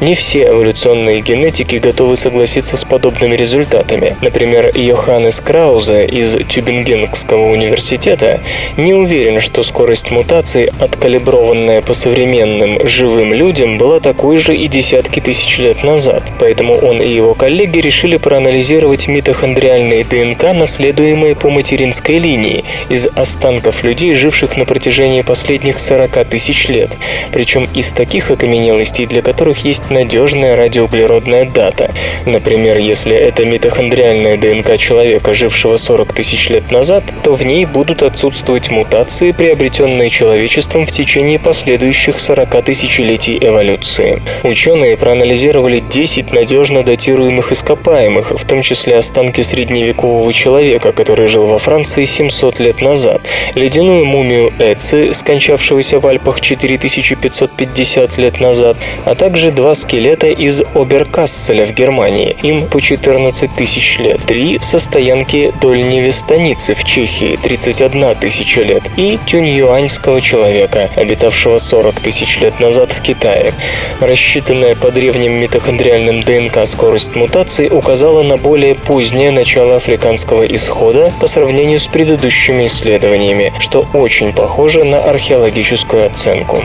Не все эволюционные генетики готовы согласиться с подобными результатами. Например, Йоханнес Краузе из Тюбингенского университета не уверен, что скорость мутаций, откалиброванная по современным живым людям, была такой же и десятки тысяч лет назад. Поэтому он и его коллеги решили проанализировать митохондриальные ДНК, наследуемые по материнской линии, из останков людей, живших на протяжении последних 40 тысяч лет. Причем из таких окаменелостей, для которых есть надежная радиоуглеродная дата. Например, если это митохондриальная ДНК человека, жившего 40 тысяч лет назад, то в ней будут отсутствовать мутации, приобретенные человечеством в течение последующих 40 тысячелетий эволюции. Ученые проанализировали 10 надежно датируемых ископаемых, в том числе останки средневекового человека, который жил во Франции 700 лет назад, ледяную мумию Эци, скончавшегося в Альпах 4550 лет назад, а также два скелета из Оберкасселя в Германии, им по 14 тысяч лет, три со стоянки Дольневе станицы в Чехии, 31 тысяча лет, и тюньюаньского человека, обитавшего 40 тысяч лет назад в Китае. Рассчитанная по древним митохондриальным ДНК скорость мутаций указала на более позднее начало африканского исхода по сравнению с предыдущими исследованиями, что очень похоже на археологическую оценку.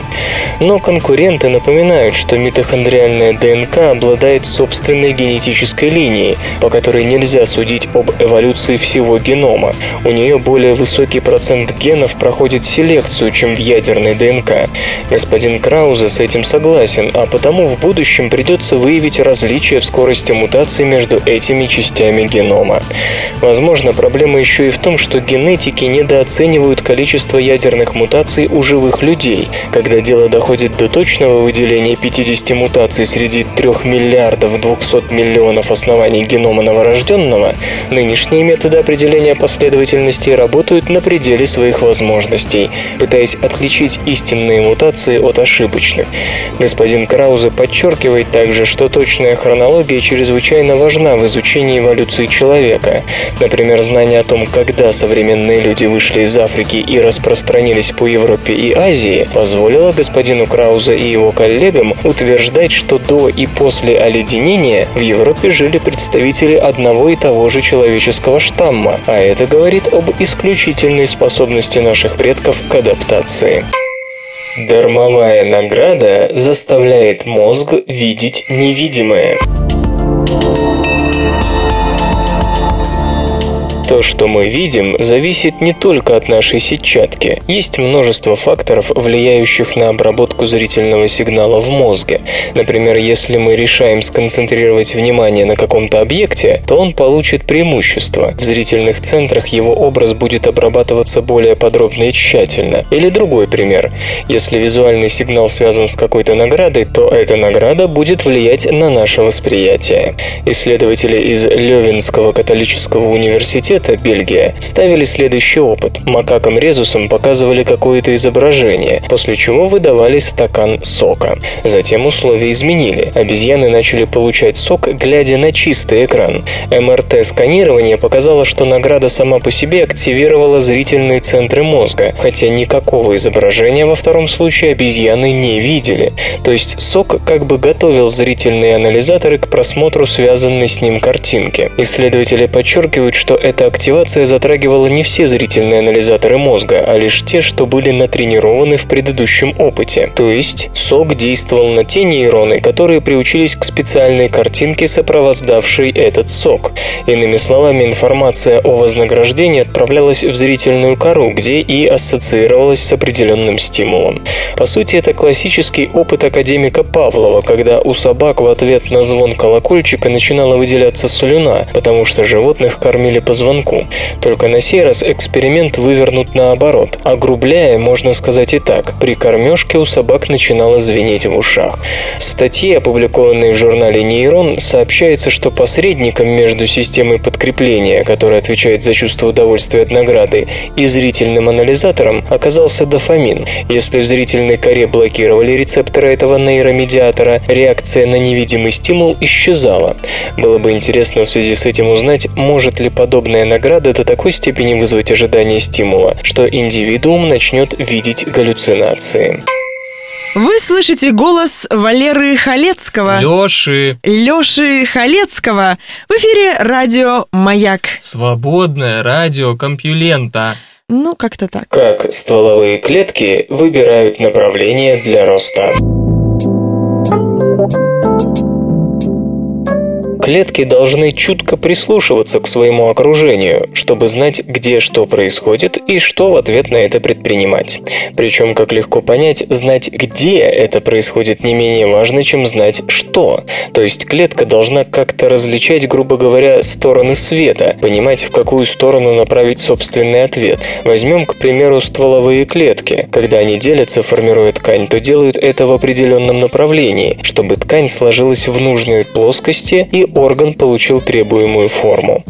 Но конкуренты напоминают, что митохондриальная ДНК обладает собственной генетической линией, по которой нельзя судить об эволюции всего генома. У нее более высокий процент генов проходит селекцию, чем в ядерной ДНК. Господин Краузе с этим согласен, а потому в будущем придется выявить различия в скорости мутаций между этими частями генома. Возможно, проблема еще и в том, что генетики недооценивают количество ядерных мутаций у живых людей. Когда дело доходит до точного выделения 50 мутаций среди 3 миллиардов 200 миллионов оснований генома новорожденного, нынешние методы определения последовательностей работают на пределе своих возможностей, пытаясь отличить истинные мутации от ошибочных. Господин Краузе подчеркивает также, что точная хронология чрезвычайно важна в изучении эволюции человека. Например, знание о том, когда современные люди вышли из Африки и распространились по Европе и Азии, позволило господину Краузе и его коллегам утверждать, что до и после оледенения в Европе жили представители одного и того же человеческого штамма, а это говорит об исключительной способности наших предков к адаптации. Дармовая награда заставляет мозг видеть невидимое. То, что мы видим, зависит не только от нашей сетчатки. Есть множество факторов, влияющих на обработку зрительного сигнала в мозге. Например, если мы решаем сконцентрировать внимание на каком-то объекте, то он получит преимущество. В зрительных центрах его образ будет обрабатываться более подробно и тщательно. Или другой пример. Если визуальный сигнал связан с какой-то наградой, то эта награда будет влиять на наше восприятие. Исследователи из Левинского католического университета штата, Бельгия, ставили следующий опыт. Макакам-резусам показывали какое-то изображение, после чего выдавали стакан сока. Затем условия изменили. Обезьяны начали получать сок, глядя на чистый экран. МРТ-сканирование показало, что награда сама по себе активировала зрительные центры мозга, хотя никакого изображения во втором случае обезьяны не видели. То есть сок как бы готовил зрительные анализаторы к просмотру связанной с ним картинки. Исследователи подчеркивают, что эта активация затрагивала не все зрительные анализаторы мозга, а лишь те, что были натренированы в предыдущем опыте. То есть сок действовал на те нейроны, которые приучились к специальной картинке, сопровождавшей этот сок. Иными словами, информация о вознаграждении отправлялась в зрительную кору, где и ассоциировалась с определенным стимулом. По сути, это классический опыт академика Павлова, когда у собак в ответ на звон колокольчика начинала выделяться слюна, потому что животных кормили по звонку. Только на сей раз эксперимент вывернут наоборот. Огрубляя, можно сказать и так, при кормежке у собак начинало звенеть в ушах. В статье, опубликованной в журнале «Нейрон», сообщается, что посредником между системой подкрепления, которая отвечает за чувство удовольствия от награды, и зрительным анализатором оказался дофамин. Если в зрительной коре блокировали рецепторы этого нейромедиатора, реакция на невидимый стимул исчезала. Было бы интересно в связи с этим узнать, может ли подобная награда до такой степени вызвать ожидание стимула, что индивидуум начнет видеть галлюцинации. Вы слышите голос Валеры Халецкого. Лёши. Лёши Халецкого. В эфире радио «Маяк». Свободное радио Компьюлента. Ну, как-то так. Как стволовые клетки выбирают направление для роста. Клетки должны чутко прислушиваться к своему окружению, чтобы знать, где что происходит и что в ответ на это предпринимать. Причем, как легко понять, знать, где это происходит не менее важно, чем знать, что. То есть клетка должна как-то различать, грубо говоря, стороны света, понимать, в какую сторону направить собственный ответ. Возьмем, к примеру, стволовые клетки. Когда они делятся, формируя ткань, то делают это в определенном направлении, чтобы ткань сложилась в нужной плоскости и орган получил требуемую форму.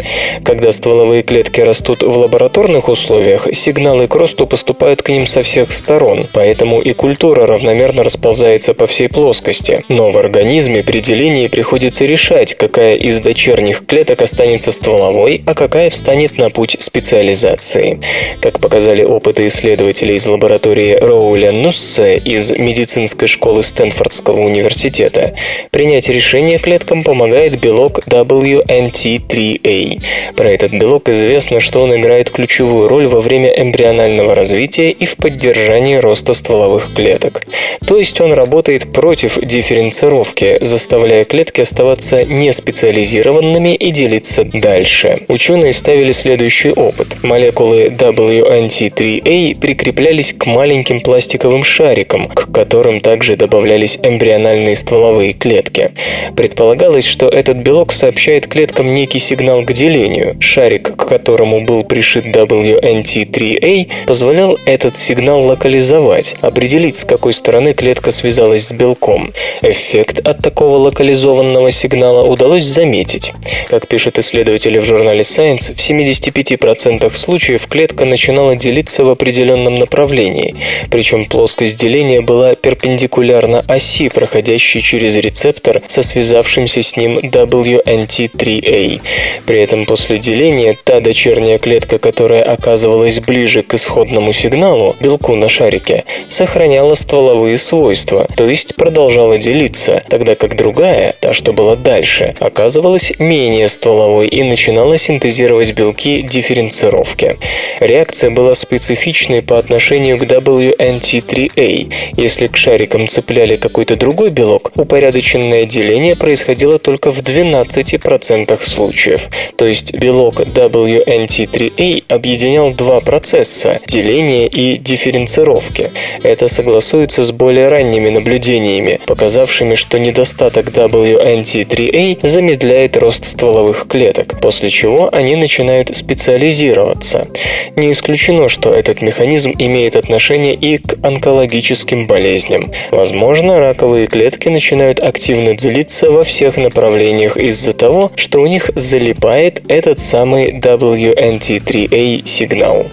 Когда стволовые клетки растут в лабораторных условиях, сигналы к росту поступают к ним со всех сторон, поэтому и культура равномерно расползается по всей плоскости. Но в организме при делении приходится решать, какая из дочерних клеток останется стволовой, а какая встанет на путь специализации. Как показали опыты исследователей из лаборатории Роуля Нуссе из медицинской школы Стэнфордского университета, принять решение клеткам помогает белок белок WNT3A. Про этот белок известно, что он играет ключевую роль во время эмбрионального развития и в поддержании роста стволовых клеток. То есть он работает против дифференцировки, заставляя клетки оставаться неспециализированными и делиться дальше. Ученые ставили следующий опыт. Молекулы WNT3A прикреплялись к маленьким пластиковым шарикам, к которым также добавлялись эмбриональные стволовые клетки. Предполагалось, что этот белок сообщает клеткам некий сигнал к делению. Шарик, к которому был пришит WNT3A, позволял этот сигнал локализовать, определить, с какой стороны клетка связалась с белком. Эффект от такого локализованного сигнала удалось заметить. Как пишут исследователи в журнале Science, в 75% случаев клетка начинала делиться в определенном направлении, причем плоскость деления была перпендикулярна оси, проходящей через рецептор со связавшимся с ним WNT3A. При этом после деления та дочерняя клетка, которая оказывалась ближе к исходному сигналу, белку на шарике, сохраняла стволовые свойства, то есть продолжала делиться, тогда как другая, та, что была дальше, оказывалась менее стволовой и начинала синтезировать белки дифференцировки. Реакция была специфичной по отношению к WNT3A. Если к шарикам цепляли какой-то другой белок, упорядоченное деление происходило только в 12 12% случаев. То есть белок WNT3A объединял два процесса – деления и дифференцировки. Это согласуется с более ранними наблюдениями, показавшими, что недостаток WNT3A замедляет рост стволовых клеток, после чего они начинают специализироваться. Не исключено, что этот механизм имеет отношение и к онкологическим болезням. Возможно, раковые клетки начинают активно делиться во всех направлениях них из-за того, что у них залипает этот самый WNT3A сигнал.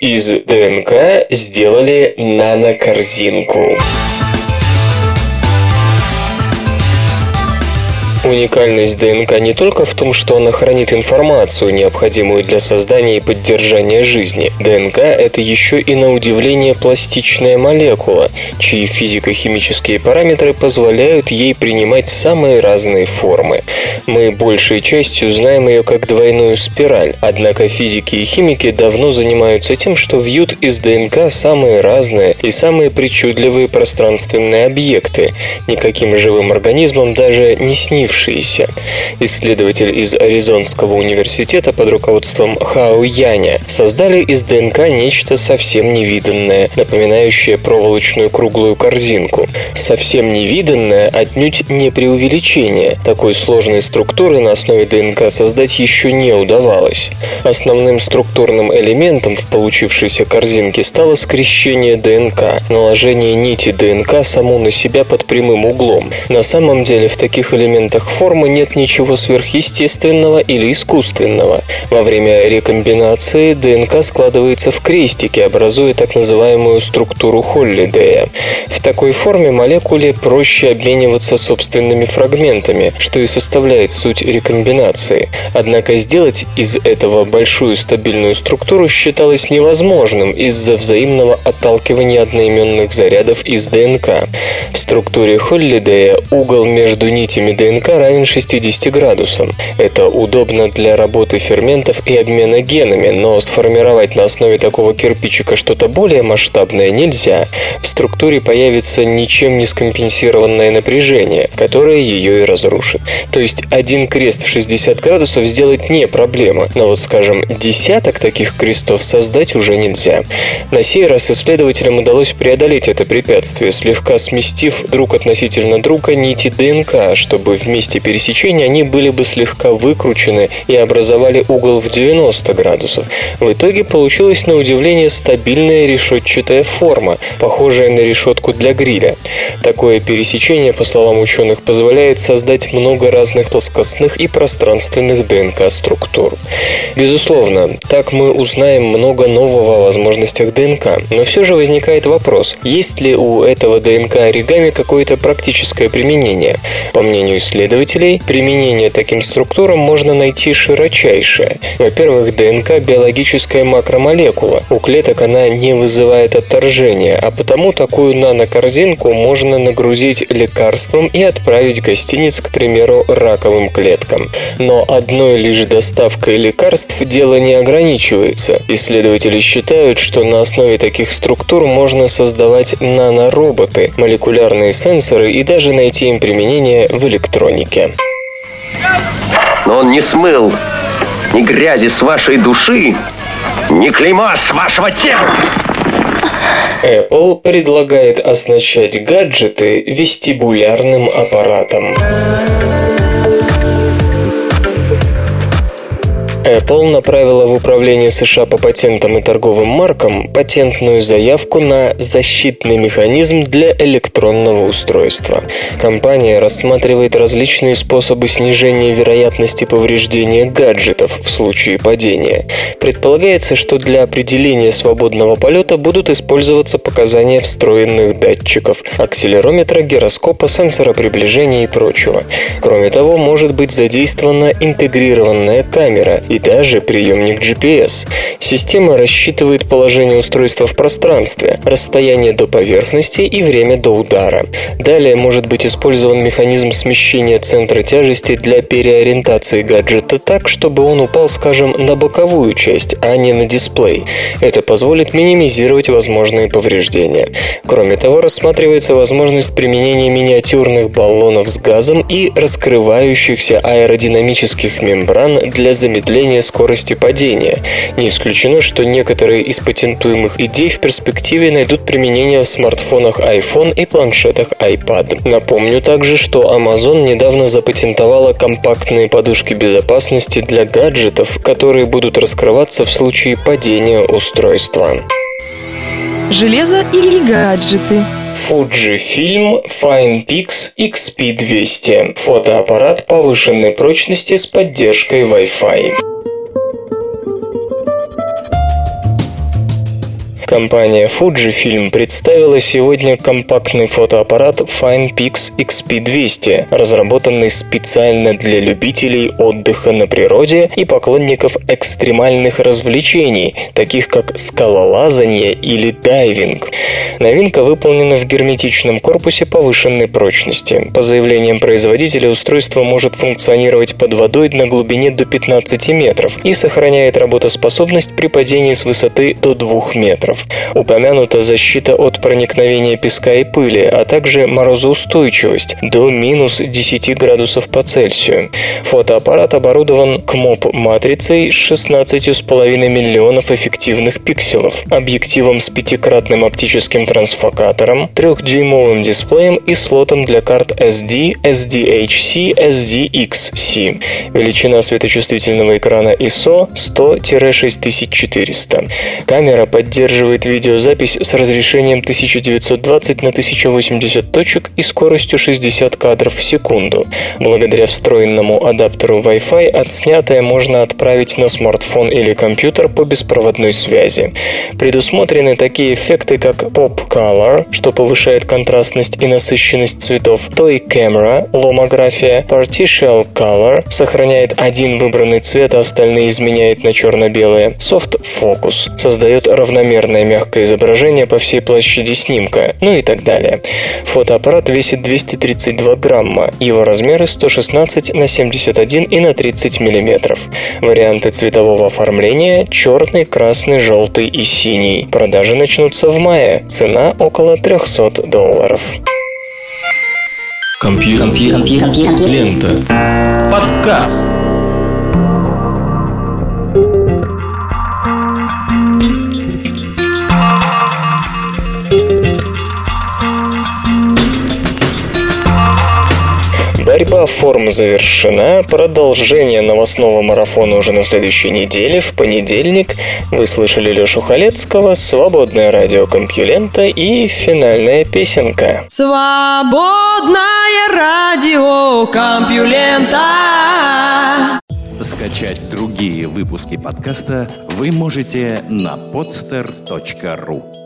Из ДНК сделали нанокорзинку. Уникальность ДНК не только в том, что она хранит информацию, необходимую для создания и поддержания жизни. ДНК – это еще и на удивление пластичная молекула, чьи физико-химические параметры позволяют ей принимать самые разные формы. Мы большей частью знаем ее как двойную спираль, однако физики и химики давно занимаются тем, что вьют из ДНК самые разные и самые причудливые пространственные объекты, никаким живым организмом даже не снившиеся сложившиеся. Исследователь из Аризонского университета под руководством Хао Яня создали из ДНК нечто совсем невиданное, напоминающее проволочную круглую корзинку. Совсем невиданное отнюдь не преувеличение. Такой сложной структуры на основе ДНК создать еще не удавалось. Основным структурным элементом в получившейся корзинке стало скрещение ДНК, наложение нити ДНК саму на себя под прямым углом. На самом деле в таких элементах элементах формы нет ничего сверхъестественного или искусственного. Во время рекомбинации ДНК складывается в крестики, образуя так называемую структуру Холлидея. В такой форме молекуле проще обмениваться собственными фрагментами, что и составляет суть рекомбинации. Однако сделать из этого большую стабильную структуру считалось невозможным из-за взаимного отталкивания одноименных зарядов из ДНК. В структуре Холлидея угол между нитями ДНК равен 60 градусам. Это удобно для работы ферментов и обмена генами, но сформировать на основе такого кирпичика что-то более масштабное нельзя. В структуре появится ничем не скомпенсированное напряжение, которое ее и разрушит. То есть один крест в 60 градусов сделать не проблема, но вот, скажем, десяток таких крестов создать уже нельзя. На сей раз исследователям удалось преодолеть это препятствие, слегка сместив друг относительно друга нити ДНК, чтобы вместе месте пересечения они были бы слегка выкручены и образовали угол в 90 градусов. В итоге получилась на удивление стабильная решетчатая форма, похожая на решетку для гриля. Такое пересечение, по словам ученых, позволяет создать много разных плоскостных и пространственных ДНК-структур. Безусловно, так мы узнаем много нового о возможностях ДНК, но все же возникает вопрос, есть ли у этого ДНК оригами какое-то практическое применение? По мнению исследователей, исследователей, применение таким структурам можно найти широчайшее. Во-первых, ДНК – биологическая макромолекула. У клеток она не вызывает отторжения, а потому такую нанокорзинку можно нагрузить лекарством и отправить гостиниц, к примеру, раковым клеткам. Но одной лишь доставкой лекарств дело не ограничивается. Исследователи считают, что на основе таких структур можно создавать нанороботы, молекулярные сенсоры и даже найти им применение в электронике электронике. Но он не смыл ни грязи с вашей души, ни клейма с вашего тела. Apple предлагает оснащать гаджеты вестибулярным аппаратом. Apple направила в Управление США по патентам и торговым маркам патентную заявку на защитный механизм для электронного устройства. Компания рассматривает различные способы снижения вероятности повреждения гаджетов в случае падения. Предполагается, что для определения свободного полета будут использоваться показания встроенных датчиков, акселерометра, гироскопа, сенсора приближения и прочего. Кроме того, может быть задействована интегрированная камера, и даже приемник GPS. Система рассчитывает положение устройства в пространстве, расстояние до поверхности и время до удара. Далее может быть использован механизм смещения центра тяжести для переориентации гаджета так, чтобы он упал, скажем, на боковую часть, а не на дисплей. Это позволит минимизировать возможные повреждения. Кроме того, рассматривается возможность применения миниатюрных баллонов с газом и раскрывающихся аэродинамических мембран для замедления замедления скорости падения. Не исключено, что некоторые из патентуемых идей в перспективе найдут применение в смартфонах iPhone и планшетах iPad. Напомню также, что Amazon недавно запатентовала компактные подушки безопасности для гаджетов, которые будут раскрываться в случае падения устройства. Железо или гаджеты? Fujifilm FinePix XP200. Фотоаппарат повышенной прочности с поддержкой Wi-Fi. thank you Компания Fujifilm представила сегодня компактный фотоаппарат FinePix XP200, разработанный специально для любителей отдыха на природе и поклонников экстремальных развлечений, таких как скалолазание или дайвинг. Новинка выполнена в герметичном корпусе повышенной прочности. По заявлениям производителя, устройство может функционировать под водой на глубине до 15 метров и сохраняет работоспособность при падении с высоты до 2 метров. Упомянута защита от проникновения песка и пыли, а также морозоустойчивость до минус 10 градусов по Цельсию. Фотоаппарат оборудован КМОП-матрицей с 16,5 миллионов эффективных пикселов, объективом с пятикратным оптическим трансфокатором, трехдюймовым дисплеем и слотом для карт SD, SDHC, SDXC. Величина светочувствительного экрана ISO 100-6400. Камера поддерживает записывает видеозапись с разрешением 1920 на 1080 точек и скоростью 60 кадров в секунду. Благодаря встроенному адаптеру Wi-Fi отснятое можно отправить на смартфон или компьютер по беспроводной связи. Предусмотрены такие эффекты, как Pop Color, что повышает контрастность и насыщенность цветов, Toy Camera, ломография, Partial Color, сохраняет один выбранный цвет, а остальные изменяет на черно-белое, Soft Focus, создает равномерное мягкое изображение по всей площади снимка, ну и так далее. Фотоаппарат весит 232 грамма, его размеры 116 на 71 и на 30 миллиметров. Варианты цветового оформления – черный, красный, желтый и синий. Продажи начнутся в мае. Цена около 300 долларов. Компьютер. Лента. Подкаст. Борьба форм завершена. Продолжение новостного марафона уже на следующей неделе, в понедельник. Вы слышали Лешу Халецкого, свободное радио Компьюлента и финальная песенка. Свободное радио Компьюлента. Скачать другие выпуски подкаста вы можете на podster.ru